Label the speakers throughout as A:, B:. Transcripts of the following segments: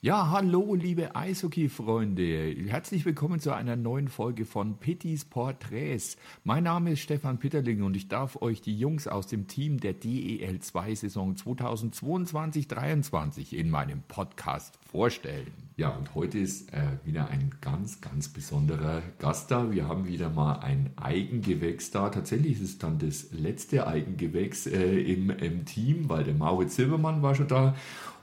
A: Ja, hallo, liebe Eishockey-Freunde. Herzlich willkommen zu einer neuen Folge von Pittys Porträts. Mein Name ist Stefan Pitterling und ich darf euch die Jungs aus dem Team der DEL2-Saison 2022-23 in meinem Podcast vorstellen. Ja, und heute ist äh, wieder ein ganz, ganz besonderer Gast da. Wir haben wieder mal ein Eigengewächs da. Tatsächlich ist es dann das letzte Eigengewächs äh, im, im Team, weil der Mauritz Silbermann war schon da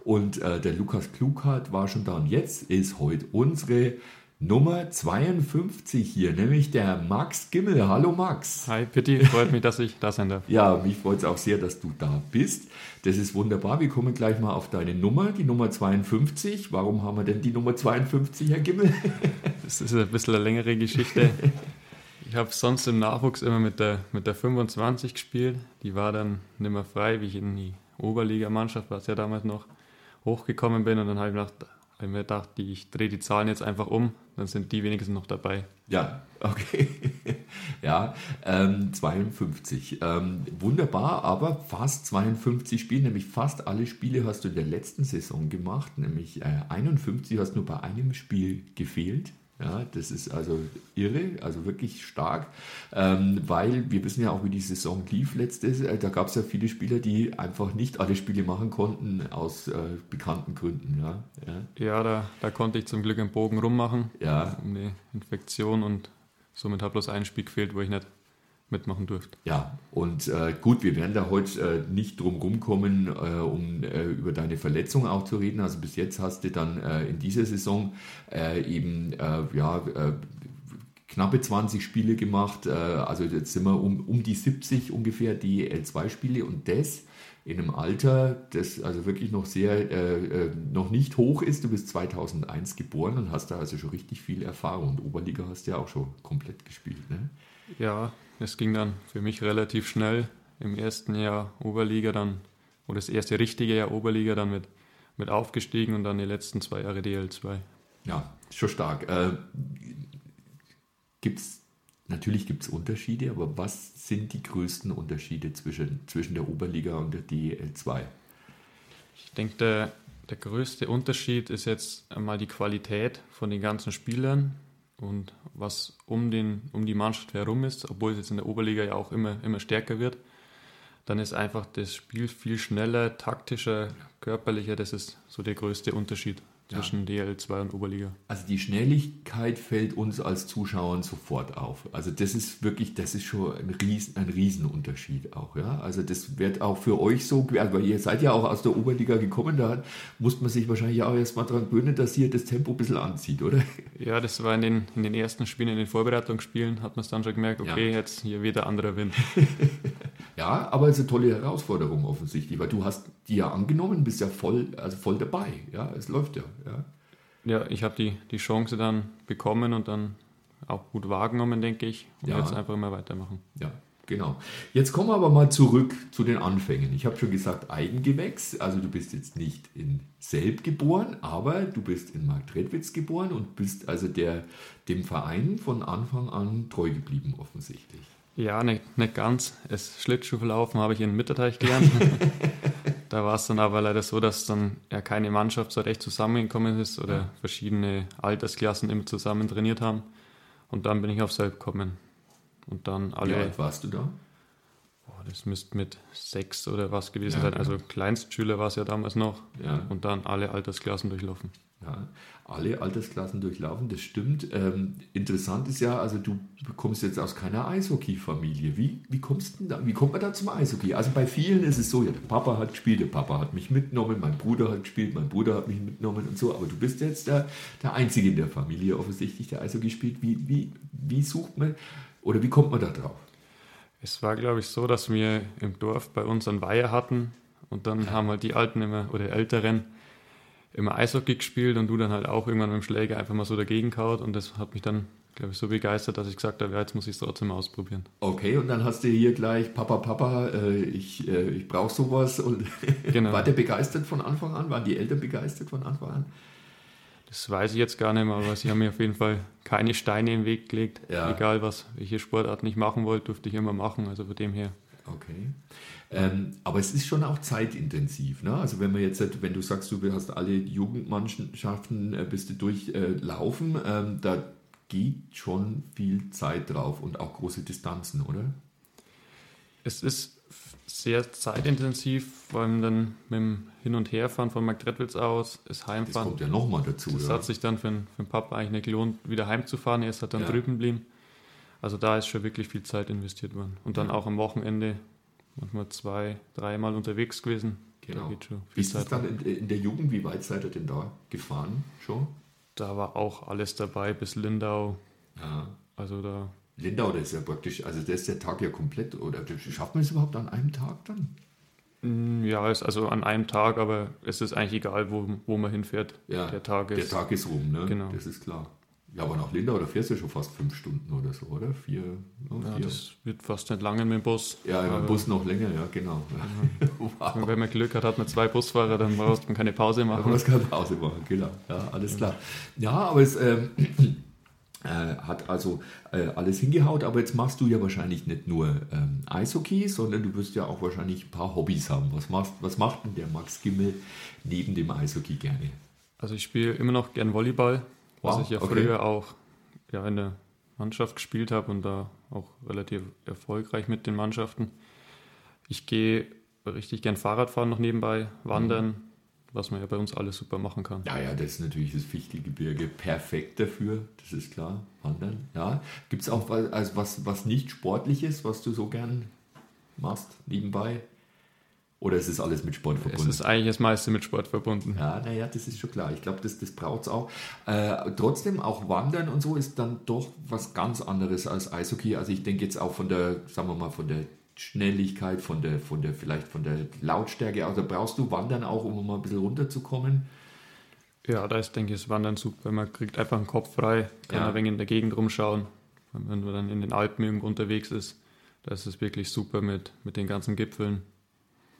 A: und äh, der Lukas Klughardt war schon da. Und jetzt ist heute unsere Nummer 52 hier, nämlich der Max Gimmel. Hallo Max.
B: Hi Pitti, freut mich, dass ich da sein darf.
A: Ja, mich freut es auch sehr, dass du da bist. Das ist wunderbar. Wir kommen gleich mal auf deine Nummer, die Nummer 52. Warum haben wir denn die Nummer 52, Herr Gimmel?
B: Das ist ein bisschen eine längere Geschichte. Ich habe sonst im Nachwuchs immer mit der, mit der 25 gespielt. Die war dann nicht mehr frei, wie ich in die Oberligamannschaft war es ja damals noch hochgekommen bin und dann habe ich, gedacht, ich mir gedacht, die, ich drehe die Zahlen jetzt einfach um, dann sind die wenigstens noch dabei.
A: Ja, okay. ja, ähm, 52. Ähm, wunderbar, aber fast 52 Spiele, nämlich fast alle Spiele hast du in der letzten Saison gemacht, nämlich äh, 51 hast nur bei einem Spiel gefehlt. Ja, das ist also irre, also wirklich stark, ähm, weil wir wissen ja auch, wie die Saison lief letztes. Äh, da gab es ja viele Spieler, die einfach nicht alle Spiele machen konnten aus äh, bekannten Gründen. Ja,
B: ja. ja da, da, konnte ich zum Glück einen Bogen rummachen
A: ja.
B: um die Infektion und somit hat bloß ein Spiel gefehlt, wo ich nicht mitmachen durfte.
A: Ja, und äh, gut, wir werden da heute äh, nicht drum rumkommen, äh, um äh, über deine Verletzung auch zu reden. Also bis jetzt hast du dann äh, in dieser Saison äh, eben ja, knappe 20 Spiele gemacht. also jetzt sind wir um, um die 70 ungefähr die L2-Spiele und das in einem Alter, das also wirklich noch sehr, noch nicht hoch ist. Du bist 2001 geboren und hast da also schon richtig viel Erfahrung. Und Oberliga hast du ja auch schon komplett gespielt, ne?
B: Ja, es ging dann für mich relativ schnell. Im ersten Jahr Oberliga dann, oder das erste richtige Jahr Oberliga dann mit, mit aufgestiegen und dann die letzten zwei Jahre DL2.
A: Ja, schon stark. Äh, gibt's, natürlich gibt es Unterschiede, aber was sind die größten Unterschiede zwischen, zwischen der Oberliga und der DL2?
B: Ich denke, der, der größte Unterschied ist jetzt einmal die Qualität von den ganzen Spielern und was um, den, um die Mannschaft herum ist, obwohl es jetzt in der Oberliga ja auch immer, immer stärker wird, dann ist einfach das Spiel viel schneller, taktischer, körperlicher. Das ist so der größte Unterschied zwischen ja. DL2 und Oberliga.
A: Also die Schnelligkeit fällt uns als Zuschauern sofort auf. Also das ist wirklich, das ist schon ein, Riesen, ein Riesenunterschied auch. Ja? Also das wird auch für euch so, weil ihr seid ja auch aus der Oberliga gekommen, da muss man sich wahrscheinlich auch erstmal daran gewöhnen, dass hier das Tempo ein bisschen anzieht, oder?
B: Ja, das war in den, in den ersten Spielen, in den Vorbereitungsspielen, hat man es dann schon gemerkt, okay, ja. jetzt hier wieder anderer Wind.
A: ja, aber es ist eine tolle Herausforderung offensichtlich, weil du hast die ja angenommen, bist ja voll, also voll dabei. Ja, es läuft ja. Ja,
B: ja ich habe die, die Chance dann bekommen und dann auch gut wahrgenommen, denke ich. Und ja. jetzt einfach immer weitermachen.
A: Ja, genau. Jetzt kommen wir aber mal zurück zu den Anfängen. Ich habe schon gesagt, Eigengewächs. Also du bist jetzt nicht in Selb geboren, aber du bist in Marktredwitz geboren und bist also der, dem Verein von Anfang an treu geblieben, offensichtlich.
B: Ja, nicht, nicht ganz. Das Schlittschuhlaufen habe ich in Mitterteich gelernt. Da war es dann aber leider so, dass dann ja keine Mannschaft so recht zusammengekommen ist oder ja. verschiedene Altersklassen immer zusammen trainiert haben. Und dann bin ich auf Selb gekommen. Und dann alle. Wie
A: alt warst du da?
B: Boah, das müsste mit sechs oder was gewesen ja, sein. Also Kleinstschüler war es ja damals noch.
A: Ja.
B: Und dann alle Altersklassen durchlaufen.
A: Ja, alle Altersklassen durchlaufen, das stimmt. Ähm, interessant ist ja, also du kommst jetzt aus keiner Eishockey-Familie. Wie, wie, kommst da, wie kommt man da zum Eishockey? Also bei vielen ist es so, ja, der Papa hat gespielt, der Papa hat mich mitgenommen, mein Bruder hat gespielt, mein Bruder hat mich mitgenommen und so. Aber du bist jetzt der, der Einzige in der Familie offensichtlich, der Eishockey spielt. Wie, wie, wie sucht man oder wie kommt man da drauf?
B: Es war, glaube ich, so, dass wir im Dorf bei uns einen Weiher hatten und dann haben halt die Alten immer oder Älteren immer Eishockey gespielt und du dann halt auch irgendwann mit dem Schläger einfach mal so dagegen kaut und das hat mich dann, glaube ich, so begeistert, dass ich gesagt habe, ja, jetzt muss ich es trotzdem ausprobieren.
A: Okay, und dann hast du hier gleich, Papa, Papa, äh, ich, äh, ich brauche sowas und genau. war der begeistert von Anfang an? Waren die Eltern begeistert von Anfang an?
B: Das weiß ich jetzt gar nicht mehr, aber sie haben mir auf jeden Fall keine Steine im Weg gelegt. Ja. Egal was, welche Sportart ich machen wollte, durfte ich immer machen. Also von dem her
A: Okay. Ähm, aber es ist schon auch zeitintensiv. Ne? Also wenn man jetzt, wenn du sagst, du hast alle Jugendmannschaften, äh, bist du durchlaufen, äh, ähm, da geht schon viel Zeit drauf und auch große Distanzen, oder?
B: Es ist sehr zeitintensiv, vor allem dann mit dem Hin- und Herfahren von Marktredwitz aus, das Heimfahren. Das
A: kommt ja nochmal dazu.
B: Das
A: ja.
B: hat sich dann für den, für den Papa eigentlich nicht gelohnt, wieder heimzufahren. Er ist halt dann ja. drüben geblieben. Also da ist schon wirklich viel Zeit investiert worden. Und dann ja. auch am Wochenende manchmal zwei, dreimal unterwegs gewesen.
A: Genau. Wie ist es dann in, in, der Jugend? Wie weit seid ihr denn da gefahren schon?
B: Da war auch alles dabei, bis Lindau.
A: Ja.
B: Also da.
A: Lindau, das ist ja praktisch, also der ist der Tag ja komplett, oder schafft man es überhaupt an einem Tag dann?
B: Mm, ja, ist also an einem Tag, aber es ist eigentlich egal, wo, wo man hinfährt.
A: Ja, der Tag ist. Der Tag ist rum, ne? Genau. Das ist klar. Ja, aber nach Lindau, da fährst du ja schon fast fünf Stunden oder so, oder? Vier?
B: Oh, ja, das wird fast nicht lange mit dem Bus.
A: Ja, mit dem Bus noch länger, ja, genau.
B: Ja. wow. Wenn man Glück hat, hat man zwei Busfahrer, dann braucht man keine Pause machen.
A: Man muss keine Pause machen, genau. Ja, alles klar. Ja, aber es ähm, äh, hat also äh, alles hingehaut, aber jetzt machst du ja wahrscheinlich nicht nur ähm, Eishockey, sondern du wirst ja auch wahrscheinlich ein paar Hobbys haben. Was, machst, was macht denn der Max Gimmel neben dem Eishockey gerne?
B: Also ich spiele immer noch gern Volleyball Wow, was ich ja okay. früher auch ja, in der Mannschaft gespielt habe und da auch relativ erfolgreich mit den Mannschaften. Ich gehe richtig gern Fahrrad fahren noch nebenbei, wandern, mhm. was man ja bei uns alles super machen kann.
A: Ja, ja, das ist natürlich das Fichtelgebirge perfekt dafür, das ist klar. Wandern, ja. Gibt es auch was, also was, was nicht sportliches, was du so gern machst nebenbei? Oder ist es alles mit Sport verbunden?
B: Es ist eigentlich das meiste mit Sport verbunden.
A: Ja, naja, das ist schon klar. Ich glaube, das, das braucht es auch. Äh, trotzdem, auch Wandern und so ist dann doch was ganz anderes als Eishockey. Also ich denke jetzt auch von der, sagen wir mal, von der Schnelligkeit, von der, von der, vielleicht von der Lautstärke. Also brauchst du Wandern auch, um mal ein bisschen runterzukommen?
B: Ja, da ist, denke ich, das Wandern super. Man kriegt einfach den Kopf frei, kann ja. ein wenig in der Gegend rumschauen. Wenn man dann in den Alpen irgendwo unterwegs ist, da ist es wirklich super mit, mit den ganzen Gipfeln.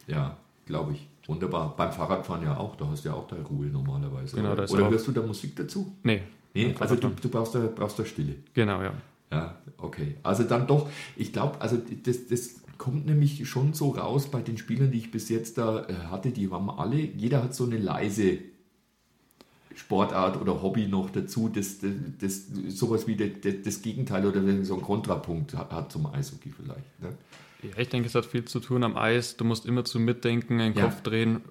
A: Ja, glaube ich. Wunderbar. Beim Fahrradfahren ja auch, da hast du ja auch deine Ruhe normalerweise.
B: Genau,
A: oder oder hörst du da Musik dazu?
B: Nee.
A: Nee, also du, du brauchst, da, brauchst da Stille.
B: Genau, ja.
A: Ja, okay. Also dann doch, ich glaube, also das, das kommt nämlich schon so raus bei den Spielern, die ich bis jetzt da äh, hatte, die haben alle, jeder hat so eine leise Sportart oder Hobby noch dazu, das, das, das sowas wie das, das Gegenteil oder so ein Kontrapunkt hat, hat zum Eishockey vielleicht. Ne?
B: Ja, ich denke, es hat viel zu tun am Eis. Du musst immer zu mitdenken, einen ja. Kopf drehen,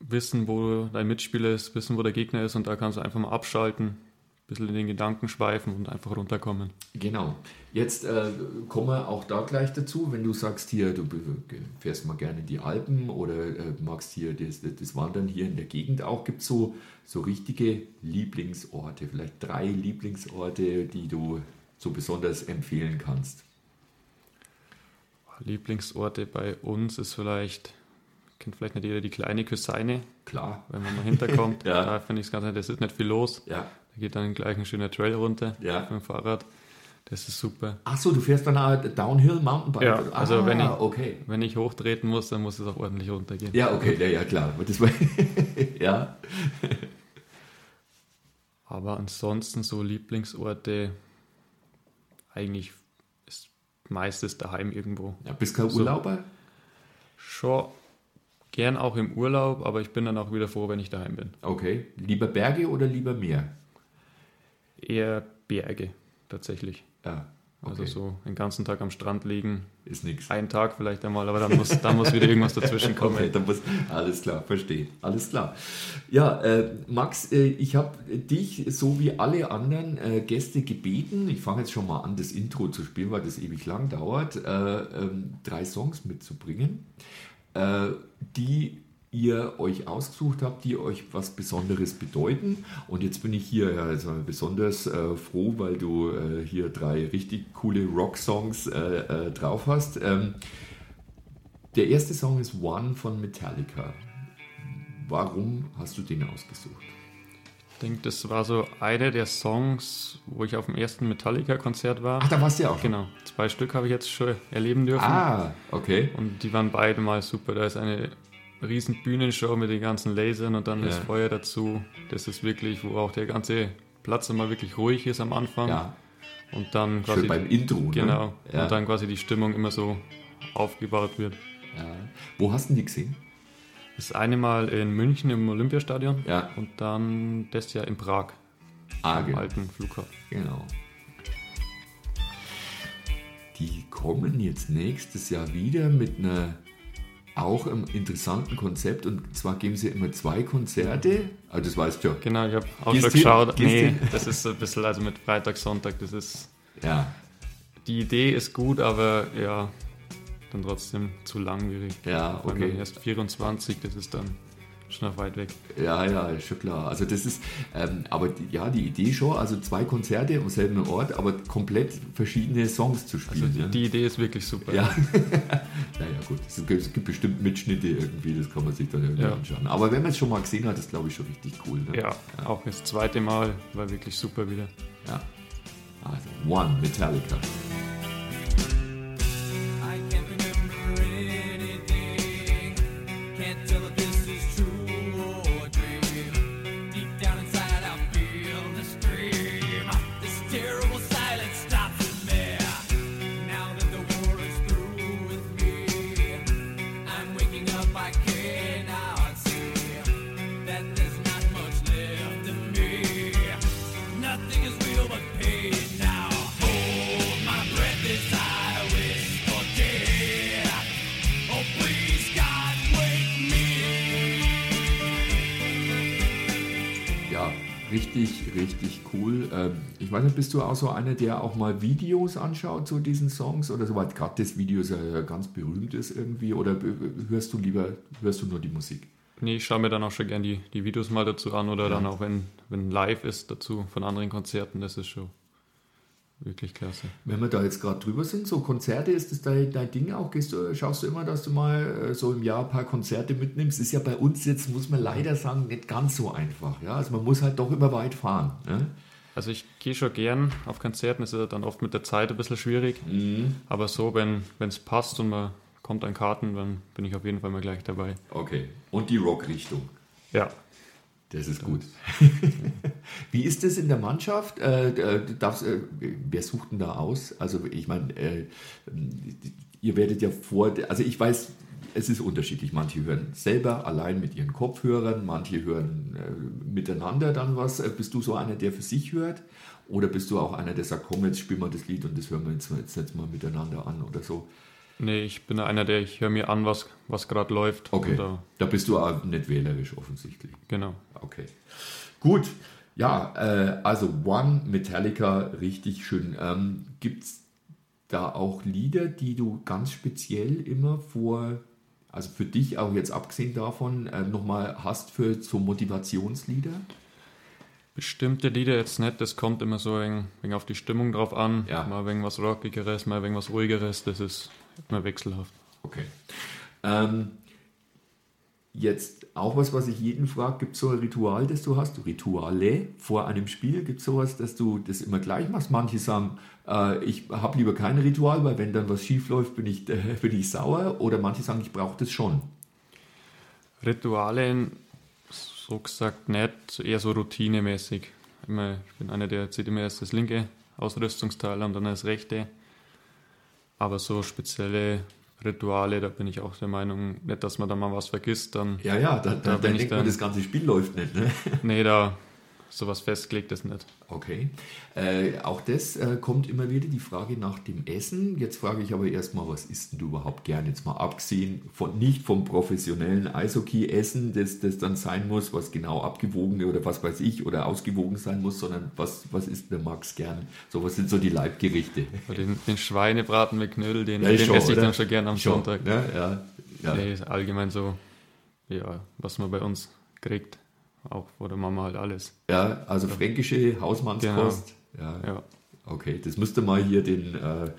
B: wissen, wo dein Mitspieler ist, wissen, wo der Gegner ist und da kannst du einfach mal abschalten, ein bisschen in den Gedanken schweifen und einfach runterkommen.
A: Genau. Jetzt äh, kommen wir auch da gleich dazu, wenn du sagst hier, du fährst mal gerne die Alpen oder äh, magst hier das, das, Wandern hier in der Gegend auch, gibt es so, so richtige Lieblingsorte, vielleicht drei Lieblingsorte, die du so besonders empfehlen kannst?
B: Lieblingsorte bei uns ist vielleicht, kennt vielleicht nicht jeder die kleine Küsseine.
A: Klar.
B: Wenn man mal hinterkommt,
A: ja.
B: da finde ich es ganz nett, es ist nicht viel los.
A: Ja.
B: Da geht dann gleich ein schöner Trail runter
A: ja.
B: mit dem Fahrrad. Das ist super.
A: Ach so, du fährst dann auch Downhill Mountainbike?
B: Ja, also
A: ah,
B: wenn, ich,
A: okay.
B: wenn ich hochtreten muss, dann muss es auch ordentlich runtergehen.
A: Ja, okay, ja, ja klar. Das war, ja.
B: Aber ansonsten so Lieblingsorte eigentlich meistens daheim irgendwo.
A: Ja, bist du kein Urlauber?
B: schon gern auch im Urlaub, aber ich bin dann auch wieder froh, wenn ich daheim bin.
A: Okay. Lieber Berge oder lieber Meer?
B: Eher Berge, tatsächlich.
A: Ja.
B: Also okay. So den ganzen Tag am Strand liegen.
A: Ist nichts.
B: Einen Tag vielleicht einmal, aber dann muss, dann muss wieder irgendwas dazwischen kommen. Okay,
A: dann muss, alles klar, verstehe. Alles klar. Ja, äh, Max, äh, ich habe dich so wie alle anderen äh, Gäste gebeten, ich fange jetzt schon mal an, das Intro zu spielen, weil das ewig lang dauert, äh, ähm, drei Songs mitzubringen, äh, die ihr euch ausgesucht habt, die euch was Besonderes bedeuten. Und jetzt bin ich hier also besonders äh, froh, weil du äh, hier drei richtig coole Rock-Songs äh, äh, drauf hast. Ähm, der erste Song ist One von Metallica. Warum hast du den ausgesucht?
B: Ich denke, das war so einer der Songs, wo ich auf dem ersten Metallica-Konzert war.
A: Ach, da warst du ja auch.
B: Genau. Zwei Stück habe ich jetzt schon erleben dürfen.
A: Ah, okay.
B: Und die waren beide mal super. Da ist eine riesen Bühnenshow mit den ganzen Lasern und dann ja. das Feuer dazu. Das ist wirklich, wo auch der ganze Platz immer wirklich ruhig ist am Anfang.
A: Ja.
B: Und dann quasi.
A: Schön beim Intro, ne?
B: Genau. Ja. Und dann quasi die Stimmung immer so aufgebaut wird.
A: Ja. Wo hast du die gesehen?
B: Das eine Mal in München im Olympiastadion
A: Ja.
B: und dann das Jahr in Prag,
A: Ah,
B: am alten Flughafen.
A: genau. Die kommen jetzt nächstes Jahr wieder mit einer auch einem interessanten Konzept und zwar geben sie immer zwei Konzerte. Also das weißt du ja.
B: Genau, ich habe auch
A: Gehst
B: schon
A: hin?
B: geschaut.
A: Gehst
B: Nee,
A: hin?
B: das ist so ein bisschen, also mit Freitag, Sonntag, das ist,
A: Ja,
B: die Idee ist gut, aber ja, dann trotzdem zu langwierig.
A: ja, okay.
B: erst 24, das ist dann schon noch weit weg.
A: Ja, ja, ist schon klar. Also das ist, ähm, aber die, ja, die Idee schon, also zwei Konzerte am selben Ort, aber komplett verschiedene Songs zu
B: Also
A: spielen.
B: die,
A: ja.
B: die Idee ist wirklich super.
A: Ja, naja gut, es gibt, es gibt bestimmt Mitschnitte irgendwie, das kann man sich dann irgendwie
B: Ja.
A: anschauen. Aber wenn man es schon mal gesehen hat, ist glaube ich schon richtig cool. Ne?
B: Ja, auch das zweite Mal war wirklich super wieder.
A: ja. Also One Metallica. Du auch so einer, der auch mal Videos anschaut zu diesen Songs oder so, weil gerade das Video ja ja ganz berühmt ist irgendwie oder hörst du lieber, hörst du nur die Musik?
B: Nee, ich schaue mir dann auch schon gern die, die Videos mal dazu an oder dann auch, wenn, wenn live ist dazu von anderen Konzerten, das ist schon wirklich klasse.
A: Wenn wir da jetzt gerade drüber sind, so Konzerte, ist das dein, dein Ding auch? Gehst du, schaust du immer, dass du mal äh, so im Jahr ein paar Konzerte mitnimmst? Ist ja bei uns jetzt, muss man leider sagen, nicht ganz so einfach. Ja? Also man muss halt doch immer weit fahren. Ne?
B: Also ich gehe schon gern auf Konzerten, ist ja dann oft mit der Zeit ein bisschen schwierig,
A: Mhm.
B: aber so, wenn es passt und man kommt an Karten, dann bin ich auf jeden Fall mal gleich dabei.
A: Okay. Und die Rockrichtung.
B: Ja,
A: Das ist gut. Wie ist das in der Mannschaft? Äh, äh, darfst, äh, wer sucht denn da aus? Also ich meine, äh, ihr werdet ja vor, also ich weiß, es ist unterschiedlich. Manche hören selber allein mit ihren Kopfhörern, manche hören äh, miteinander dann was. Äh, Bist du so einer, der für sich hört? Oder bist du auch einer, der sagt, komm, jetzt spielen wir das Lied und das hören wir jetzt, jetzt, jetzt mal miteinander an oder so?
B: nee, ich bin einer, der ich höre mir an, was, was gerade läuft.
A: Okay,
B: Oder,
A: da bist du auch nicht wählerisch offensichtlich.
B: genau.
A: Okay. Gut. Ja, äh, also One Metallica, richtig schön. Ähm, Gibt es da auch Lieder, die du ganz speziell immer vor, also für dich auch jetzt abgesehen davon, äh, nochmal hast für so Motivationslieder?
B: Bestimmte Lieder jetzt nicht, das kommt immer so ein wenig auf die Stimmung drauf an.
A: Ja.
B: Mal wenig was Rockigeres, mal wenig was Ruhigeres, das ist immer wechselhaft.
A: Okay. Ähm, jetzt auch was, was ich jeden frage, gibt es so ein Ritual, das du hast, Rituale vor einem Spiel? Gibt es sowas, dass du das immer gleich machst? Manche sagen, äh, ich habe lieber kein Ritual, weil wenn dann was schief läuft, bin ich, äh, bin ich sauer. Oder manche sagen, ich brauche das schon.
B: Rituale, so gesagt nicht, eher so routinemäßig. Ich bin einer, der zieht immer erst das linke Ausrüstungsteil und dann das rechte. Aber so spezielle Rituale, da bin ich auch der Meinung, nicht, dass man da mal was vergisst, dann,
A: Ja, ja, da, da,
B: Da
A: dann
B: bin ich
A: denkt man,
B: dann-
A: das ganze Spiel läuft nicht. Ne?
B: nee, da sowas festgelegtes nicht.
A: Okay. Äh, auch das äh, kommt immer wieder die Frage nach dem Essen. Jetzt frage ich aber erstmal, was isst denn du überhaupt gern? Jetzt mal abgesehen von nicht vom professionellen Eishockey-Essen, das, das dann sein muss, was genau abgewogen oder was weiß ich oder ausgewogen sein muss, sondern was, was isst der Max gern? So, was sind so die Leibgerichte?
B: Den, den Schweinebraten mit Knödel, den,
A: Ja,
B: den
A: schon,
B: esse ich
A: oder?
B: dann schon gern am
A: Schon,
B: Sonntag.
A: Ne? Ja, ja.
B: Nee, ist allgemein so, ja, was man bei uns kriegt. Auch vor der Mama halt alles.
A: ja, also fränkische Hausmannskost. Ja.
B: Ja.
A: Okay, das müsste mal hier den, äh,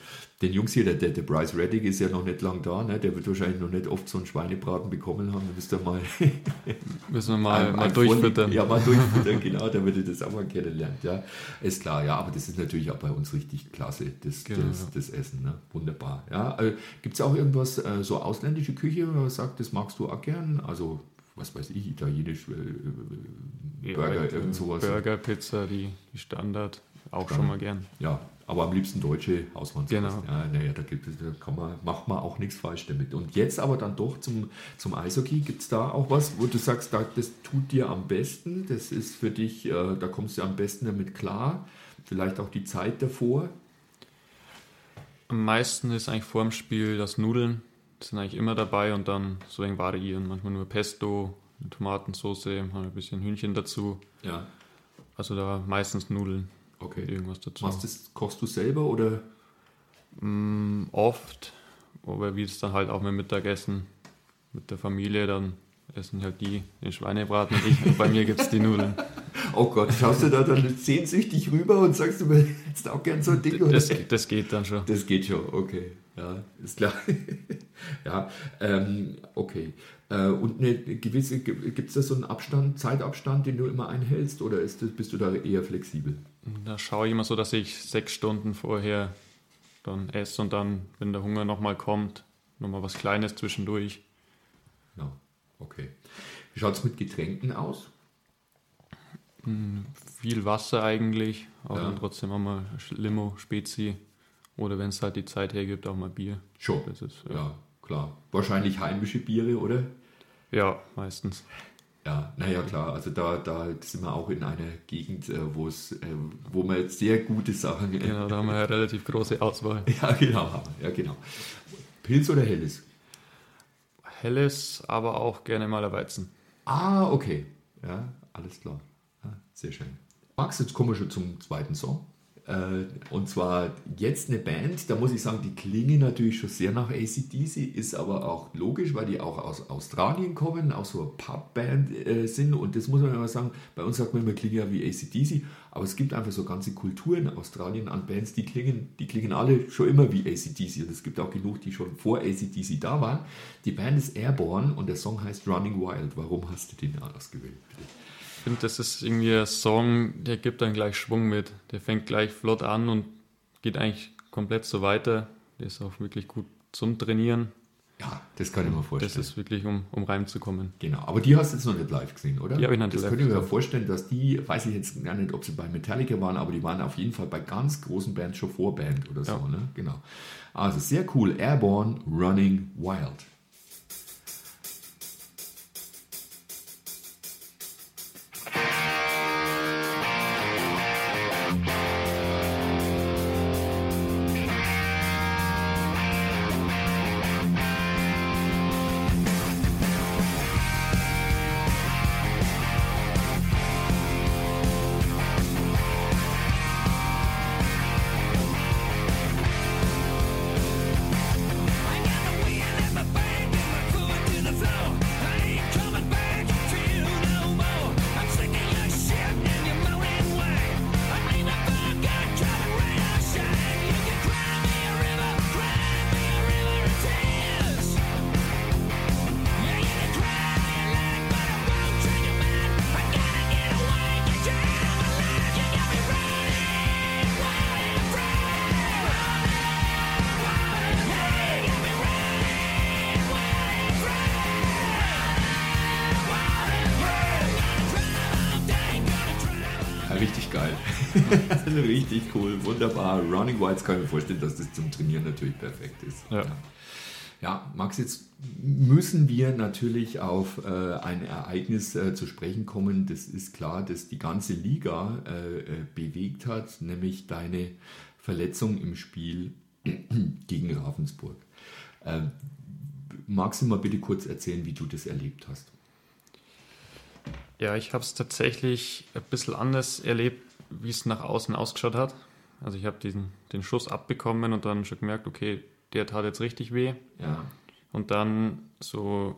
A: den Jungs hier, der, der, der Bryce Reddick ist ja noch nicht lang da, ne? der wird wahrscheinlich noch nicht oft so einen Schweinebraten bekommen haben. Da müsst ihr mal,
B: Müssen wir mal,
A: ein-
B: mal
A: ein
B: durchfüttern.
A: Ja, mal durchfüttern, genau, damit ihr das auch mal kennenlernt. Ja, ist klar, ja, aber das ist natürlich auch bei uns richtig klasse, das,
B: Genau,
A: das, das Essen. Ne? Wunderbar. Ja, äh, Gibt es auch irgendwas, äh, so ausländische Küche, wo man sagt, das magst du auch gern? Also, was weiß ich, italienisch, äh,
B: Ja,
A: Burger,
B: halt,
A: irgend
B: äh,
A: sowas.
B: Burger, Pizza, die, die Standard. auch schon mal gern.
A: Ja, aber am liebsten deutsche Hausmannskost.
B: Genau.
A: Ja, naja, da gibt es, da kann man, macht man auch nichts falsch damit. Und jetzt aber dann doch zum, zum Eishockey. Gibt es da auch was, wo du sagst, da, das tut dir am besten? Das ist für dich, äh, da kommst du am besten damit klar? Vielleicht auch die Zeit davor?
B: Am meisten ist eigentlich vor dem Spiel das Nudeln. Das sind eigentlich immer dabei und dann so ein variieren. Manchmal nur Pesto, eine Tomatensauce, mal ein bisschen Hühnchen dazu.
A: Ja.
B: Also da meistens Nudeln,
A: Okay.
B: irgendwas dazu.
A: Machst das, kochst du selber oder?
B: Mm, Oft, aber wie es dann halt auch mit Mittagessen mit der Familie, dann essen halt die den Schweinebraten und ich, und bei mir gibt es die Nudeln.
A: Oh Gott, schaust du da dann sehnsüchtig rüber und sagst du mir jetzt auch gern so ein Ding? Oder?
B: Das, das geht dann schon.
A: Das geht schon, okay. Ja, ist klar. ja, ähm, okay. Äh, und eine gewisse, gibt es da so einen Abstand, Zeitabstand, den du immer einhältst oder ist das, bist du da eher flexibel?
B: Da schaue ich immer so, dass ich sechs Stunden vorher dann esse und dann, wenn der Hunger nochmal kommt, nochmal was Kleines zwischendurch.
A: Ja, okay. Wie schaut es mit Getränken aus?
B: Viel Wasser eigentlich, aber
A: Ja.
B: dann trotzdem auch mal Limo, Spezi oder wenn es halt die Zeit hergibt, auch mal Bier.
A: Schon.
B: Das ist, ja.
A: Ja, klar. Wahrscheinlich heimische Biere, oder?
B: ja, meistens.
A: Ja, naja, klar. Also da, da sind wir auch in einer Gegend, äh, wo es, äh, wo man jetzt sehr gute Sachen. Äh,
B: Genau, da haben wir ja relativ große Auswahl.
A: Ja, genau. Ja, genau. Pilz oder Helles?
B: Helles, aber auch gerne mal Weizen.
A: Ah, okay. Ja, alles klar. Ah, sehr schön. Max, jetzt kommen wir schon zum zweiten Song. Äh, Und zwar jetzt eine Band, da muss ich sagen, die klingen natürlich schon sehr nach ACDC, ist aber auch logisch, weil die auch aus Australien kommen, auch so eine Pubband äh, sind. Und das muss man immer sagen, bei uns sagt man immer, klingen ja wie ACDC, aber es gibt einfach so ganze Kulturen in Australien an Bands, die klingen, die klingen alle schon immer wie ACDC. Und es gibt auch genug, die schon vor ACDC da waren. Die Band ist Airborne und der Song heißt Running Wild. Warum hast du den ausgewählt? Bitte?
B: Ich finde, das ist irgendwie ein Song, der gibt dann gleich Schwung mit. Der fängt gleich flott an und geht eigentlich komplett so weiter. Der ist auch wirklich gut zum Trainieren.
A: Ja, das kann ich mir vorstellen.
B: Das ist wirklich, um, um reinzukommen.
A: Genau, aber die hast du jetzt noch nicht live gesehen, oder?
B: Die habe ich noch nicht
A: Das
B: live
A: könnte ich mir
B: gesehen.
A: vorstellen, dass die, weiß ich jetzt gar nicht, ob sie bei Metallica waren, aber die waren auf jeden Fall bei ganz großen Bands schon Vorband oder so,
B: Ja.
A: ne? Genau. Also sehr cool. Airborne Running Wild. Richtig cool, wunderbar. Running Wilds kann ich mir vorstellen, dass das zum Trainieren natürlich perfekt ist.
B: Ja.
A: Ja, Max, jetzt müssen wir natürlich auf äh, ein Ereignis äh, zu sprechen kommen. Das ist klar, das die ganze Liga äh, äh, bewegt hat, nämlich deine Verletzung im Spiel gegen Ravensburg. Ähm, magst du mal bitte kurz erzählen, wie du das erlebt hast?
B: Ja, ich habe es tatsächlich ein bisschen anders erlebt, wie es nach außen ausgeschaut hat. Also ich habe diesen den Schuss abbekommen und dann schon gemerkt, okay, der tat jetzt richtig weh.
A: Ja,
B: Und dann so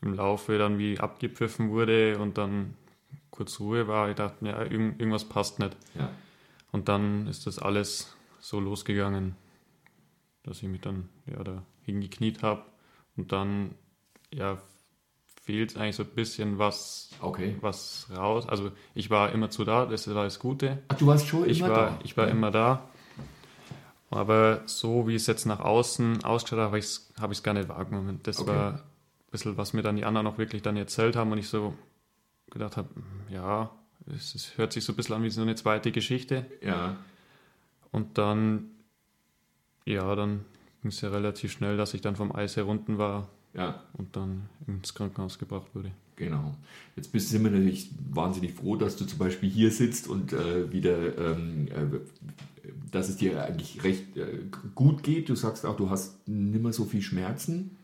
B: im Laufe dann wie abgepfiffen wurde und dann kurz Ruhe war, ich dachte ja, irgend, irgendwas passt nicht.
A: ja,
B: Und dann ist das alles so losgegangen, dass ich mich dann ja da hingekniet habe und dann ja fehlt eigentlich so ein bisschen was
A: okay.
B: was raus. Also ich war immer zu da, das war das Gute.
A: Ach, du warst schon
B: Ich
A: immer
B: war,
A: da?
B: ich war immer da. Aber so wie es jetzt nach außen ausgeschaut hat, habe ich es hab ich's gar nicht wahrgenommen. Das
A: Okay.
B: war ein bisschen, was mir dann die anderen auch wirklich dann erzählt haben und ich so gedacht habe, ja, es, es hört sich so ein bisschen an wie so eine zweite Geschichte.
A: Ja.
B: Und dann, ja, dann ging es ja relativ schnell, dass ich dann vom Eis herunten war
A: Ja,
B: und dann ins Krankenhaus gebracht wurde.
A: genau. Jetzt bist du natürlich wahnsinnig froh, dass du zum Beispiel hier sitzt und äh, wieder, ähm, äh, dass es dir eigentlich recht äh, gut geht. Du sagst auch, du hast nicht mehr so viel Schmerzen.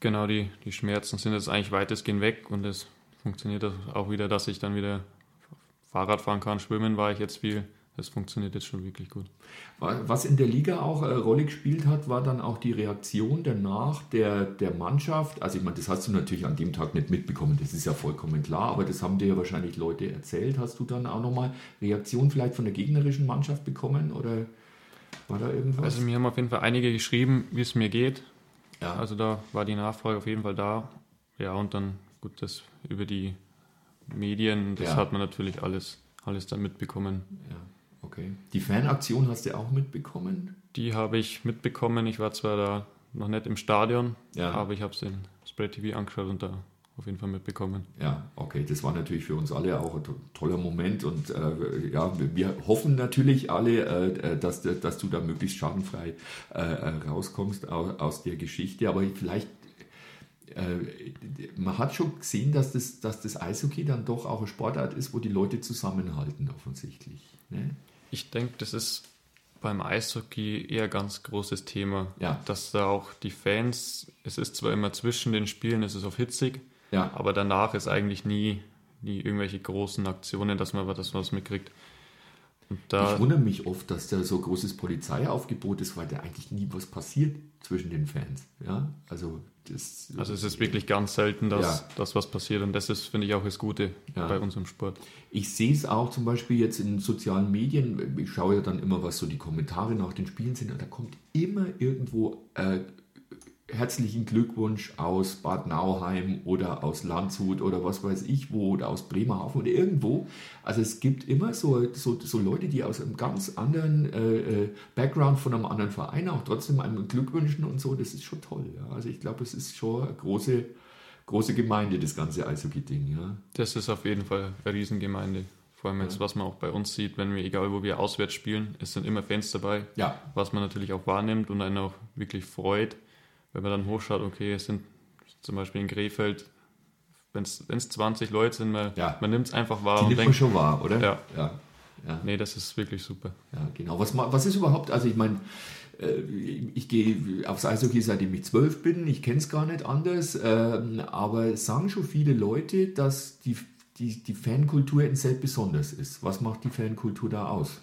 B: Genau, die, die Schmerzen sind jetzt eigentlich weitestgehend weg und es funktioniert auch wieder, dass ich dann wieder Fahrrad fahren kann. Schwimmen war ich jetzt viel. Das funktioniert jetzt schon wirklich gut.
A: Was in der Liga auch eine Rolle gespielt hat, war dann auch die Reaktion danach der, der Mannschaft. Also ich meine, das hast du natürlich an dem Tag nicht mitbekommen, das ist ja vollkommen klar, aber das haben dir ja wahrscheinlich Leute erzählt. Hast du dann auch nochmal Reaktion vielleicht von der gegnerischen Mannschaft bekommen oder war da irgendwas?
B: Also mir haben auf jeden Fall einige geschrieben, wie es mir geht.
A: ja,
B: Also da war die Nachfrage auf jeden Fall da. Ja, und dann, gut, das über die Medien, das
A: Ja.
B: hat man natürlich alles, alles dann mitbekommen.
A: ja, okay. Die Fanaktion hast du auch mitbekommen?
B: Die habe ich mitbekommen. Ich war zwar da noch nicht im Stadion,
A: Ja.
B: aber ich habe es in Spray TV angeschaut und da auf jeden Fall mitbekommen.
A: Ja, okay, das war natürlich für uns alle auch ein to- toller Moment und äh, ja, wir- hoffen natürlich alle, äh, dass, dass du da möglichst schadenfrei äh, äh, rauskommst aus, aus der Geschichte, aber vielleicht, äh, man hat schon gesehen, dass das, dass das Eishockey dann doch auch eine Sportart ist, wo die Leute zusammenhalten offensichtlich. Ne?
B: Ich denke, das ist beim Eishockey eher ein ganz großes Thema.
A: Ja.
B: Dass da auch die Fans, es ist zwar immer zwischen den Spielen, es ist oft hitzig,
A: Ja,
B: aber danach ist eigentlich nie, nie irgendwelche großen Aktionen, dass man dass man was mitkriegt. Da,
A: ich wundere mich oft, dass da so großes Polizeiaufgebot ist, weil da eigentlich nie was passiert zwischen den Fans. Ja, also das.
B: also es ist wirklich ganz selten, dass,
A: Ja.
B: dass was passiert und das ist, finde ich, auch das Gute
A: Ja.
B: bei unserem Sport.
A: Ich sehe es auch zum Beispiel jetzt in sozialen Medien. Ich schaue ja dann immer, was so die Kommentare nach den Spielen sind. Und da kommt immer irgendwo äh, herzlichen Glückwunsch aus Bad Nauheim oder aus Landshut oder was weiß ich wo oder aus Bremerhaven oder irgendwo. Also es gibt immer so, so, so Leute, die aus einem ganz anderen äh, äh, Background von einem anderen Verein auch trotzdem einem Glück wünschen und so. Das ist schon toll. Ja. Also ich glaube, es ist schon eine große, große Gemeinde, das ganze Eishockey-Ding. Ja.
B: Das ist auf jeden Fall eine Riesengemeinde. Vor allem jetzt, was man auch bei uns sieht, wenn wir, egal wo wir auswärts spielen, es sind immer Fans dabei,
A: ja,
B: was man natürlich auch wahrnimmt und einen auch wirklich freut, wenn man dann hochschaut, okay, es sind zum Beispiel in Krefeld, wenn es 20 Leute sind, man,
A: Ja.
B: man nimmt es einfach wahr
A: Die
B: und
A: nimmt man
B: denkt,
A: schon wahr, oder?
B: Ja.
A: ja. ja.
B: nee, das ist wirklich super.
A: Ja, genau. Was, was ist überhaupt, also ich meine, äh, ich gehe aufs Eishockey seitdem ich zwölf bin, ich kenne es gar nicht anders, ähm, aber sagen schon viele Leute, dass die, die, die Fankultur in Selb besonders ist. Was macht die Fankultur da aus?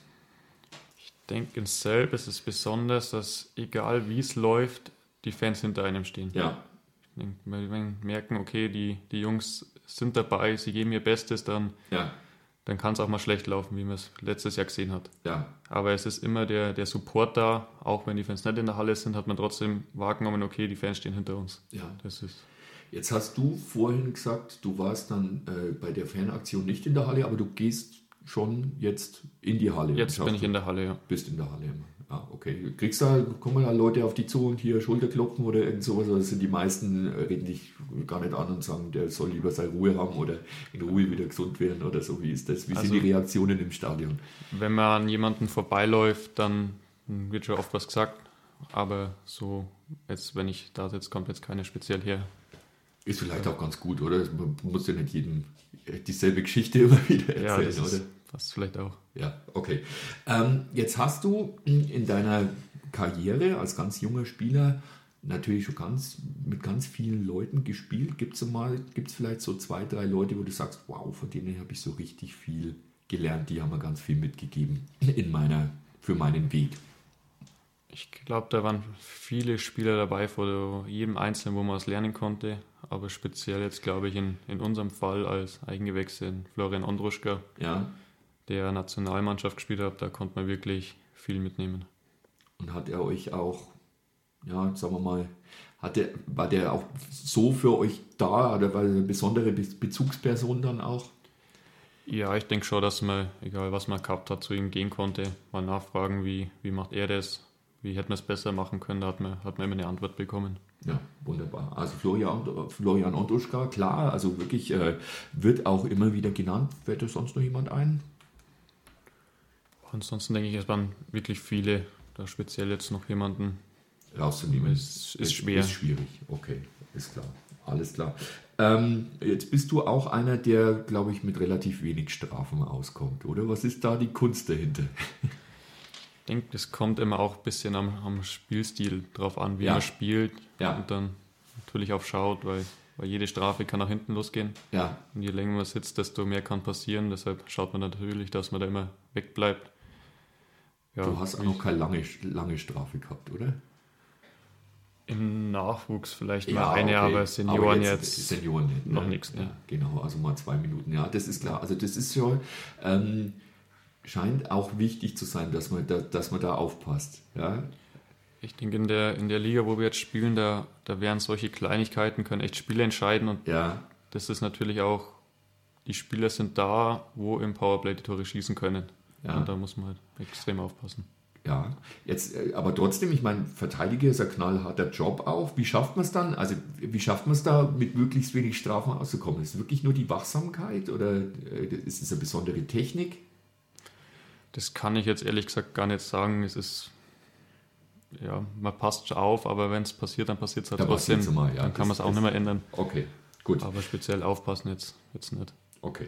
B: Ich denke, in Selb ist es besonders, dass egal wie es läuft, die Fans hinter einem stehen.
A: Ja,
B: wenn wir merken, okay, die, die Jungs sind dabei, sie geben ihr Bestes, dann,
A: ja,
B: dann kann es auch mal schlecht laufen, wie man es letztes Jahr gesehen hat.
A: ja,
B: Aber es ist immer der, der Support da, auch wenn die Fans nicht in der Halle sind, hat man trotzdem wahrgenommen, okay, die Fans stehen hinter uns.
A: ja.
B: Das ist
A: Jetzt hast du vorhin gesagt, du warst dann äh, bei der Fanaktion nicht in der Halle, aber du gehst schon jetzt in die Halle.
B: Jetzt bin ich in der Halle, ja.
A: Bist in der Halle. Ah, okay. Kriegst da, kommen da Leute auf dich zu und hier Schulterklopfen oder irgend sowas? Oder sind die meisten, äh, reden dich gar nicht an und sagen, der soll lieber seine Ruhe haben oder in Ruhe wieder gesund werden oder so? Wie ist das? Wie
B: Also-
A: sind die Reaktionen im Stadion?
B: Wenn man an jemanden vorbeiläuft, dann wird schon oft was gesagt. Aber so, jetzt, wenn ich da sitze, kommt jetzt keiner speziell her.
A: Ist vielleicht auch ganz gut, oder? Man muss ja nicht jedem äh, dieselbe Geschichte immer wieder
B: Ja,
A: erzählen,
B: das
A: oder?
B: Fast vielleicht auch.
A: Ja, okay. Ähm, jetzt hast du in deiner Karriere als ganz junger Spieler natürlich schon ganz mit ganz vielen Leuten gespielt. Gibt es mal, gibt's vielleicht so zwei, drei Leute, wo du sagst, wow, von denen habe ich so richtig viel gelernt, die haben mir ganz viel mitgegeben in meiner, für meinen Weg.
B: Ich glaube, da waren viele Spieler dabei, vor jedem Einzelnen, wo man was lernen konnte. Aber speziell jetzt, glaube ich, in, in unserem Fall als Eigengewächse in Florian Ondruschka,
A: Ja.
B: Der Nationalmannschaft gespielt hat, da konnte man wirklich viel mitnehmen.
A: Und hat er euch auch, ja, sagen wir mal, hat der, war der auch so für euch da oder war er eine besondere Be Bezugsperson dann auch?
B: Ja, ich denke schon, dass man, egal was man gehabt hat, zu ihm gehen konnte, mal nachfragen, wie, wie macht er das, wie hätten wir es besser machen können, da hat man, hat man immer eine Antwort bekommen.
A: Ja, wunderbar. Also Florian, Florian Onduschka, klar, also wirklich äh, wird auch immer wieder genannt. Fällt da sonst noch jemand ein?
B: Ansonsten denke ich, es waren wirklich viele, da speziell jetzt noch jemanden.
A: Rauszunehmen.
B: Ist, ist schwer.
A: Ist schwierig, okay, ist klar. Alles klar. Ähm, jetzt bist du auch einer, der, glaube ich, mit relativ wenig Strafen auskommt, oder? Was ist da die Kunst dahinter?
B: Ich denke, das kommt immer auch ein bisschen am, am Spielstil drauf an, wie
A: Ja.
B: man spielt
A: Ja.
B: und dann natürlich auch schaut, weil, weil jede Strafe kann nach hinten losgehen.
A: Ja,
B: Und je länger man sitzt, desto mehr kann passieren. Deshalb schaut man natürlich, dass man da immer wegbleibt. Ja,
A: du hast auch noch keine lange, lange Strafe gehabt, oder?
B: Im Nachwuchs vielleicht mal eine, aber Senioren
A: Aber
B: jetzt,
A: Senioren nicht,
B: noch
A: ne?
B: nichts, ne?
A: Ja, genau, also mal zwei Minuten. Ja, das ist klar. Also das ist schon, ähm, scheint auch wichtig zu sein, dass man da, dass man da aufpasst. Ja,
B: Ich denke, in der, in der Liga, wo wir jetzt spielen, da, da wären solche Kleinigkeiten, können echt Spiele entscheiden. Und
A: ja,
B: das ist natürlich auch, die Spieler sind da, wo im Powerplay die Tore schießen können.
A: Ja.
B: Und da muss man halt extrem aufpassen.
A: ja. Jetzt, äh, aber trotzdem, ich meine, Verteidiger ist ein knallharter Job auch. Wie schafft man es dann? Also wie schafft man es da, mit möglichst wenig Strafen auszukommen? Ist es wirklich nur die Wachsamkeit oder äh, ist es eine besondere Technik?
B: Das kann ich jetzt ehrlich gesagt gar nicht sagen. Es ist, ja, man passt schon auf, aber wenn es passiert, dann passiert es halt
A: Dann
B: trotzdem.
A: mal, ja.
B: dann kann man es auch nicht mehr ändern.
A: Okay, gut.
B: Aber speziell aufpassen jetzt, jetzt nicht.
A: Okay.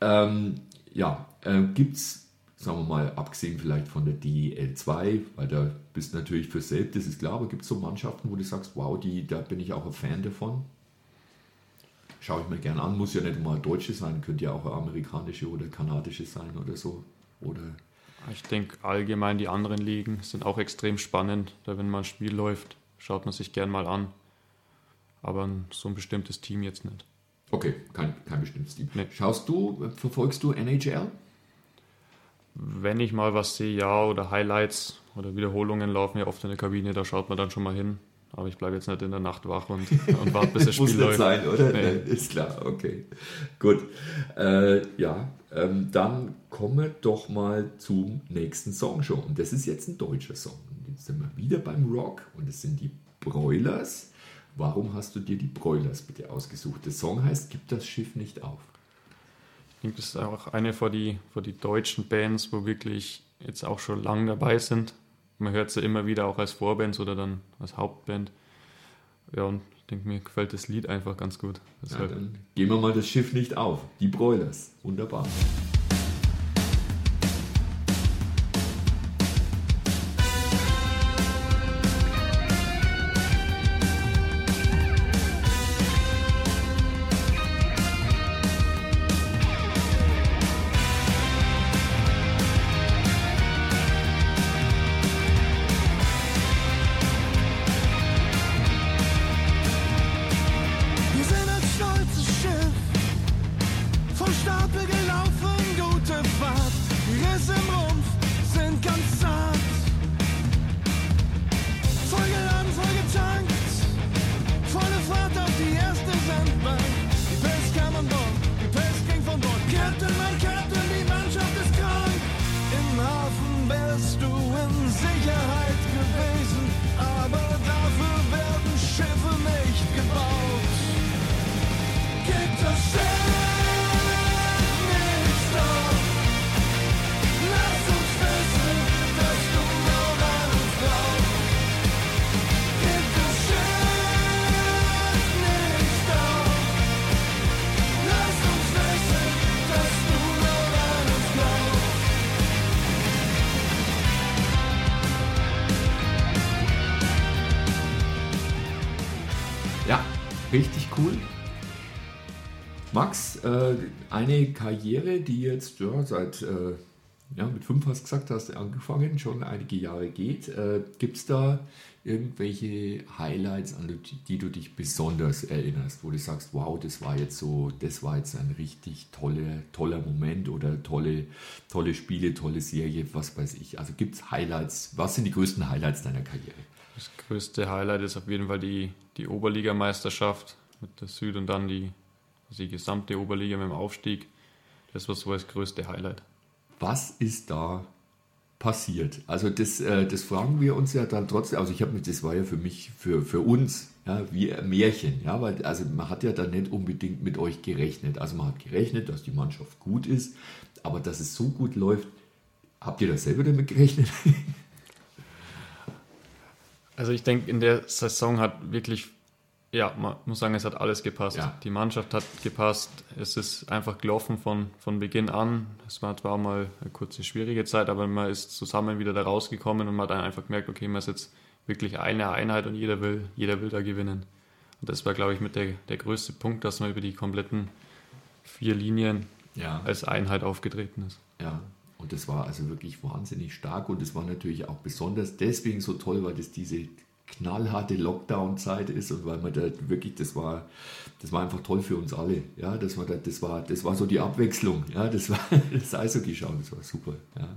A: Ähm, ja, äh, gibt es, sagen wir mal, abgesehen vielleicht von der DEL 2, weil da bist du natürlich für selbst, das ist klar, aber gibt es so Mannschaften, wo du sagst, wow, die, da bin ich auch ein Fan davon? Schaue ich mir gerne an, muss ja nicht immer deutsche sein, könnte ja auch amerikanische oder kanadische sein oder so. Oder
B: Ich denke, allgemein die anderen Ligen sind auch extrem spannend. Da, wenn mal ein Spiel läuft, schaut man sich gern mal an. Aber so ein bestimmtes Team jetzt nicht.
A: okay, kein, kein bestimmtes Team.
B: Nee.
A: Schaust du, verfolgst du NHL?
B: Wenn ich mal was sehe, ja, oder Highlights oder Wiederholungen laufen ja oft in der Kabine, da schaut man dann schon mal hin. Aber ich bleibe jetzt nicht in der Nacht wach und, und warte, bis das
A: Muss
B: Spiel
A: nicht
B: läuft.
A: sein, oder?
B: Nee.
A: Ist klar, okay. Gut. Äh, ja, ähm, dann kommen wir doch mal zum nächsten Song schon. Und das ist jetzt ein deutscher Song. Jetzt sind wir wieder beim Rock und es sind die Broilers. Warum hast du dir die Broilers bitte ausgesucht? Der Song heißt Gib das Schiff nicht auf.
B: Ich denke, das ist auch eine von die, von die deutschen Bands, wo wirklich jetzt auch schon lang dabei sind. Man hört sie immer wieder auch als Vorband oder dann als Hauptband. Ja, und ich denke, mir gefällt das Lied einfach ganz gut.
A: Ja, dann gehen wir mal das Schiff nicht auf. Die Broilers. Wunderbar. Äh, eine Karriere, die jetzt ja, seit, äh, ja, mit fünf hast du gesagt, hast du angefangen, schon einige Jahre geht. Äh, Gibt es da irgendwelche Highlights, an die, du dich besonders erinnerst, wo du sagst, wow, das war jetzt so, das war jetzt ein richtig toller, toller Moment oder tolle, tolle Spiele, tolle Serie, was weiß ich. Also gibt es Highlights, was sind die größten Highlights deiner Karriere?
B: das größte Highlight ist auf jeden Fall die, die Oberligameisterschaft mit der Süd und dann die, also die gesamte Oberliga mit dem Aufstieg. Das war so das größte Highlight.
A: Was ist da passiert? Also das, äh, das fragen wir uns ja dann trotzdem. Also ich habe das war ja für mich, für, für uns, ja, wie ein Märchen. Ja, weil also man hat ja dann nicht unbedingt mit euch gerechnet. Also man hat gerechnet, dass die Mannschaft gut ist, aber dass es so gut läuft, habt ihr das selber damit gerechnet?
B: Also ich denke, in der Saison hat wirklich, ja, man muss sagen, es hat alles gepasst.
A: Ja.
B: Die Mannschaft hat gepasst. Es ist einfach gelaufen von, von Beginn an. Es war zwar mal eine kurze schwierige Zeit, aber man ist zusammen wieder da rausgekommen und man hat dann einfach gemerkt, okay, man ist jetzt wirklich eine Einheit und jeder will, jeder will da gewinnen. Und das war, glaube ich, mit der, der größte Punkt, dass man über die kompletten vier Linien
A: Ja.
B: als Einheit aufgetreten ist.
A: Ja, und das war also wirklich wahnsinnig stark und es war natürlich auch besonders deswegen so toll, weil das diese knallharte Lockdown-Zeit ist und weil man da wirklich, das war, das war einfach toll für uns alle. Ja, das war, da, das war, das war so die Abwechslung. Ja, das war das Eishockey schauen, das war super. Ja,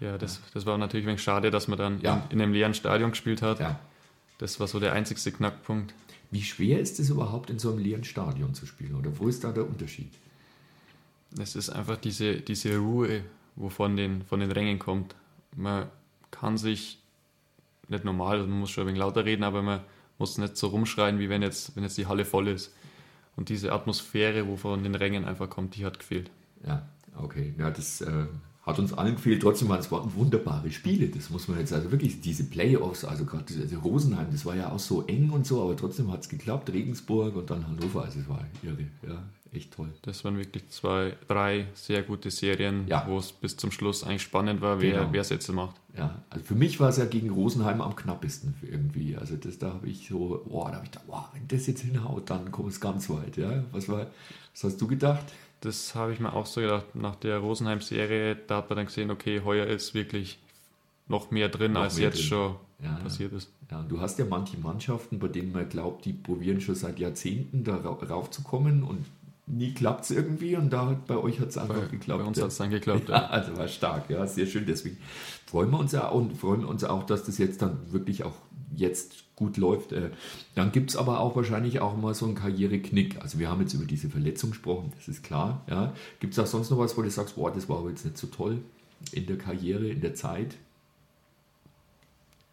B: Ja, das, das war natürlich ein wenig schade, dass man dann
A: Ja.
B: in, in einem leeren Stadion gespielt hat.
A: ja.
B: Das war so der einzigste Knackpunkt.
A: Wie schwer ist es überhaupt in so einem leeren Stadion zu spielen oder wo ist da der Unterschied?
B: Es ist einfach diese, diese Ruhe, wo von den, von den Rängen kommt. Man kann sich nicht normal, also man muss schon ein wenig lauter reden, aber man muss nicht so rumschreien, wie wenn jetzt, wenn jetzt die Halle voll ist. Und diese Atmosphäre, wo von den Rängen einfach kommt, die hat gefehlt.
A: Ja, okay. Ja, das äh, hat uns allen gefehlt. Trotzdem waren es wunderbare Spiele. Das muss man jetzt also wirklich, diese Playoffs, also gerade diese- also Rosenheim, das war ja auch so eng und so, aber trotzdem hat es geklappt. Regensburg und dann Hannover, also es war irre. Ja, echt toll.
B: Das waren wirklich zwei, drei sehr gute Serien,
A: Ja.
B: wo es bis zum Schluss eigentlich spannend war, wer
A: Genau.
B: wer jetzt macht.
A: Ja, also für mich war es ja gegen Rosenheim am knappesten irgendwie. Also das, da habe ich so, boah, da habe ich gedacht, boah, wenn das jetzt hinhaut, dann kommt es ganz weit. Ja, was war, was hast du gedacht?
B: Das habe ich mir auch so gedacht. Nach der Rosenheim-Serie, da hat man dann gesehen, okay, heuer ist wirklich noch mehr drin,
A: Noch
B: als
A: mehr
B: jetzt
A: drin.
B: schon
A: Ja,
B: passiert ist.
A: Ja, und du hast ja manche Mannschaften, bei denen man glaubt, die probieren schon seit Jahrzehnten da ra- raufzukommen und nie klappt es irgendwie und da hat, bei euch hat es einfach
B: Bei,
A: geklappt.
B: bei uns hat es dann geklappt.
A: Ja, also war stark, ja, sehr schön. Deswegen freuen wir uns ja auch, und freuen uns auch, dass das jetzt dann wirklich auch jetzt gut läuft. Äh, Dann gibt es aber auch wahrscheinlich auch mal so einen Karriereknick. Also wir haben jetzt über diese Verletzung gesprochen, das ist klar. Ja. Gibt es auch sonst noch was, wo du sagst, boah, das war aber jetzt nicht so toll in der Karriere, in der Zeit?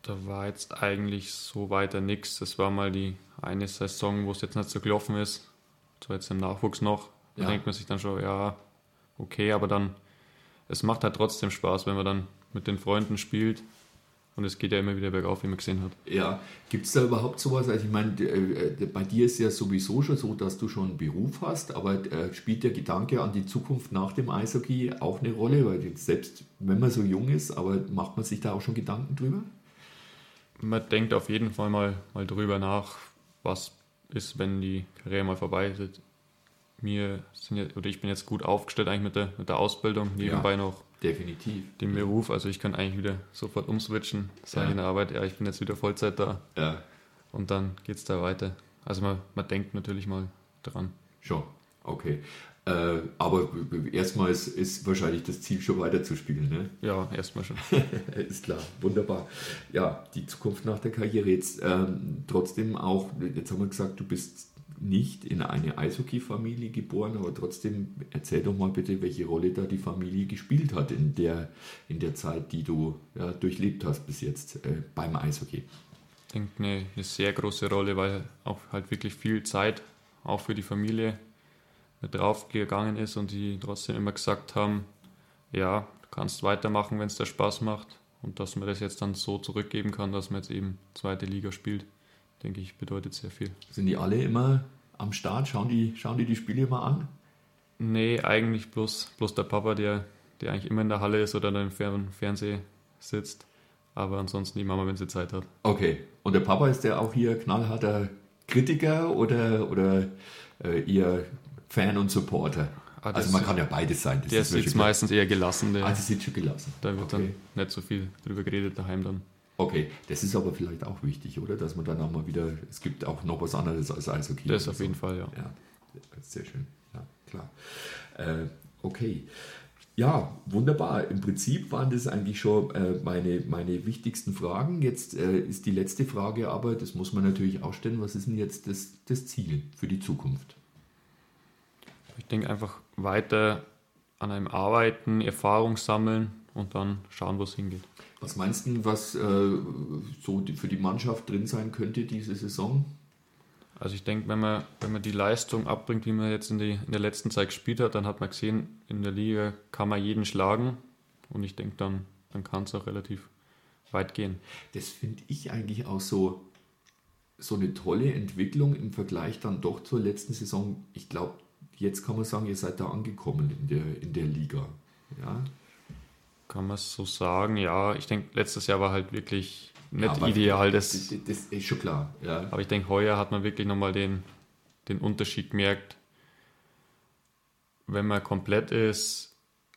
B: Da war jetzt eigentlich so weiter nichts. Das war mal die eine Saison, wo es jetzt nicht so gelaufen ist. War jetzt im Nachwuchs noch. Da
A: Ja.
B: denkt man sich dann schon, ja, okay, aber dann, es macht halt trotzdem Spaß, wenn man dann mit den Freunden spielt. Und es geht ja immer wieder bergauf, wie man gesehen hat.
A: Ja, gibt es da überhaupt sowas? Also ich meine, äh, bei dir ist ja sowieso schon so, dass du schon einen Beruf hast, aber äh, spielt der Gedanke an die Zukunft nach dem Eishockey auch eine Rolle? Weil selbst wenn man so jung ist, aber macht man sich da auch schon Gedanken drüber?
B: Man denkt auf jeden Fall mal, mal drüber nach, was ist, wenn die Karriere mal vorbei ist. Mir sind ja, oder ich bin jetzt gut aufgestellt eigentlich mit der, mit der Ausbildung, nebenbei noch
A: Definitiv.
B: den Beruf. Also ich kann eigentlich wieder sofort umswitchen, sage
A: Ja.
B: ich in der Arbeit, ja, ich bin jetzt wieder Vollzeit da
A: Ja,
B: und dann geht es da weiter. Also man, man denkt natürlich mal dran.
A: schon. Okay. Äh, aber erstmal ist, ist wahrscheinlich das Ziel, schon weiterzuspielen. Ne?
B: Ja, erstmal schon.
A: ist klar, wunderbar. Ja, die Zukunft nach der Karriere. Jetzt ähm, trotzdem auch, jetzt haben wir gesagt, du bist nicht in eine Eishockey-Familie geboren, aber trotzdem erzähl doch mal bitte, welche Rolle da die Familie gespielt hat in der, in der Zeit, die du ja, durchlebt hast bis jetzt äh, beim Eishockey.
B: Ich denke, eine, eine sehr große Rolle, weil auch halt wirklich viel Zeit auch für die Familie mit draufgegangen ist und die trotzdem immer gesagt haben, ja, du kannst weitermachen, wenn es dir Spaß macht und dass man das jetzt dann so zurückgeben kann, dass man jetzt eben zweite Liga spielt, denke ich, bedeutet sehr viel.
A: Sind die alle immer am Start? Schauen die, schauen die die Spiele mal an?
B: Nee, eigentlich bloß, bloß der Papa, der, der eigentlich immer in der Halle ist oder dann im Fer Fernsehen sitzt, aber ansonsten die Mama, wenn sie Zeit hat.
A: Okay. Und der Papa ist der auch hier knallharter Kritiker oder, oder äh, eher Fan und Supporter?
B: Ah,
A: also man kann ja beides sein. Das
B: Der
A: ist
B: sitzt meistens eher gelassen, der,
A: Ah, das ist schon gelassen.
B: da wird
A: okay.
B: dann nicht so viel drüber geredet daheim dann.
A: Okay, das ist aber vielleicht auch wichtig, oder? Dass man dann auch mal wieder, es gibt auch noch was anderes als Eishockey.
B: Das auf
A: so.
B: jeden Fall, ja.
A: Ja, sehr schön. Ja, klar. Äh, okay. Ja, wunderbar. Im Prinzip waren das eigentlich schon äh, meine, meine wichtigsten Fragen. Jetzt äh, ist die letzte Frage aber, das muss man natürlich auch stellen, was ist denn jetzt das, das Ziel für die Zukunft?
B: Ich denke einfach weiter an einem Arbeiten, Erfahrung sammeln und dann schauen, wo es hingeht.
A: Was meinst du, was äh, so für die Mannschaft drin sein könnte diese Saison?
B: Also ich denke, wenn man, wenn man die Leistung abbringt, wie man jetzt in, die, in der letzten Zeit gespielt hat, dann hat man gesehen, in der Liga kann man jeden schlagen. Und ich denke, dann, dann kann es auch relativ weit gehen.
A: Das finde ich eigentlich auch so, so eine tolle Entwicklung im Vergleich dann doch zur letzten Saison. Ich glaube, jetzt kann man sagen, ihr seid da angekommen in der, in der Liga. Ja,
B: Kann man es so sagen? Ja, ich denke, letztes Jahr war halt wirklich nicht
A: aber
B: ideal.
A: Das,
B: Das,
A: das, das ist schon klar. Ja.
B: aber ich denke, heuer hat man wirklich nochmal den, den Unterschied gemerkt, wenn man komplett ist,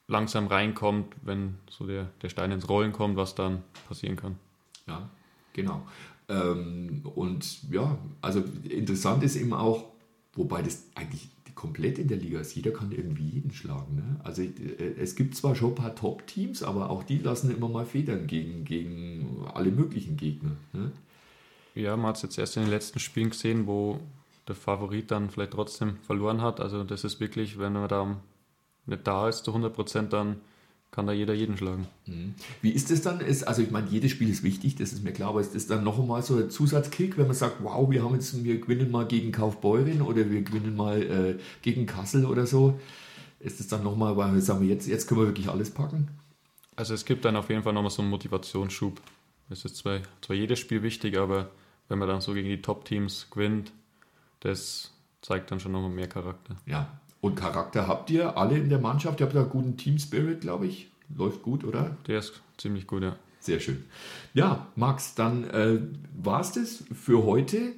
B: langsam reinkommt, wenn so der, der Stein ins Rollen kommt, was dann passieren kann.
A: Ja, genau. Ähm, und ja, also interessant ist eben auch, wobei das eigentlich komplett in der Liga ist, jeder kann irgendwie jeden schlagen. Ne? Also äh, es gibt zwar schon ein paar Top-Teams, aber auch die lassen immer mal Federn gegen, gegen alle möglichen Gegner. Ne?
B: Ja, man hat es jetzt erst in den letzten Spielen gesehen, wo der Favorit dann vielleicht trotzdem verloren hat. Also das ist wirklich, wenn man da nicht da ist zu 100 Prozent, dann kann da jeder jeden schlagen.
A: Wie ist es dann? Ist, also ich meine, jedes Spiel ist wichtig, das ist mir klar, aber ist das dann noch einmal so ein Zusatzkick, wenn man sagt, wow, wir haben jetzt, wir gewinnen mal gegen Kaufbeuren oder wir gewinnen mal äh, gegen Kassel oder so? Ist es dann nochmal, weil wir sagen, jetzt, jetzt können wir wirklich alles packen?
B: Also es gibt dann auf jeden Fall nochmal so einen Motivationsschub. Es ist zwar, zwar jedes Spiel wichtig, aber wenn man dann so gegen die Top-Teams gewinnt, das zeigt dann schon nochmal mehr Charakter.
A: Ja. Und Charakter habt ihr alle in der Mannschaft? Ihr habt da einen guten Team-Spirit, glaube ich. Läuft gut, oder?
B: Der ist ziemlich gut, ja.
A: Sehr schön. Ja, Max, dann äh, war es das für heute.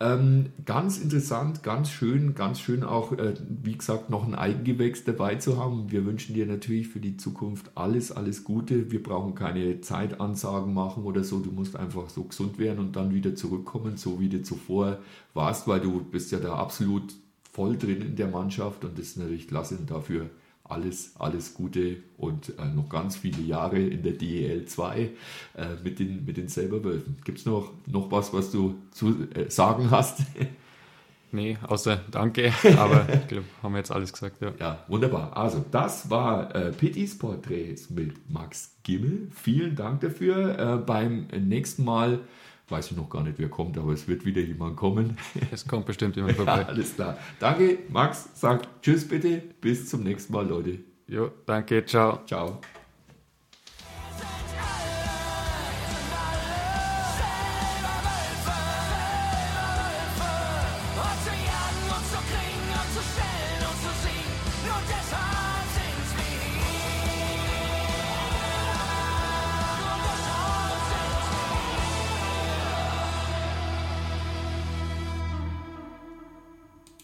A: Ähm, ganz interessant, ganz schön, ganz schön auch, äh, wie gesagt, noch ein Eigengewächs dabei zu haben. Wir wünschen dir natürlich für die Zukunft alles, alles Gute. Wir brauchen keine Zeitansagen machen oder so. Du musst einfach so gesund werden und dann wieder zurückkommen, so wie du zuvor warst, weil du bist ja da absolut voll drin in der Mannschaft und das ist natürlich klasse und dafür alles, alles Gute und äh, noch ganz viele Jahre in der DEL 2 äh, mit den, mit den Selberwölfen. Gibt es noch, noch was, was du zu äh, sagen hast?
B: Nee, außer danke, aber ich glaube, haben wir jetzt alles gesagt, ja.
A: ja, wunderbar. Also, das war äh, Pittys Porträts mit Max Gimmel. Vielen Dank dafür. Äh, beim nächsten Mal weiß ich noch gar nicht, wer kommt, aber es wird wieder jemand kommen.
B: Es kommt bestimmt jemand
A: ja,
B: vorbei.
A: alles klar. Danke, Max. Sagt Tschüss bitte. Bis zum nächsten Mal, Leute.
B: Jo, danke, ciao.
A: Ciao.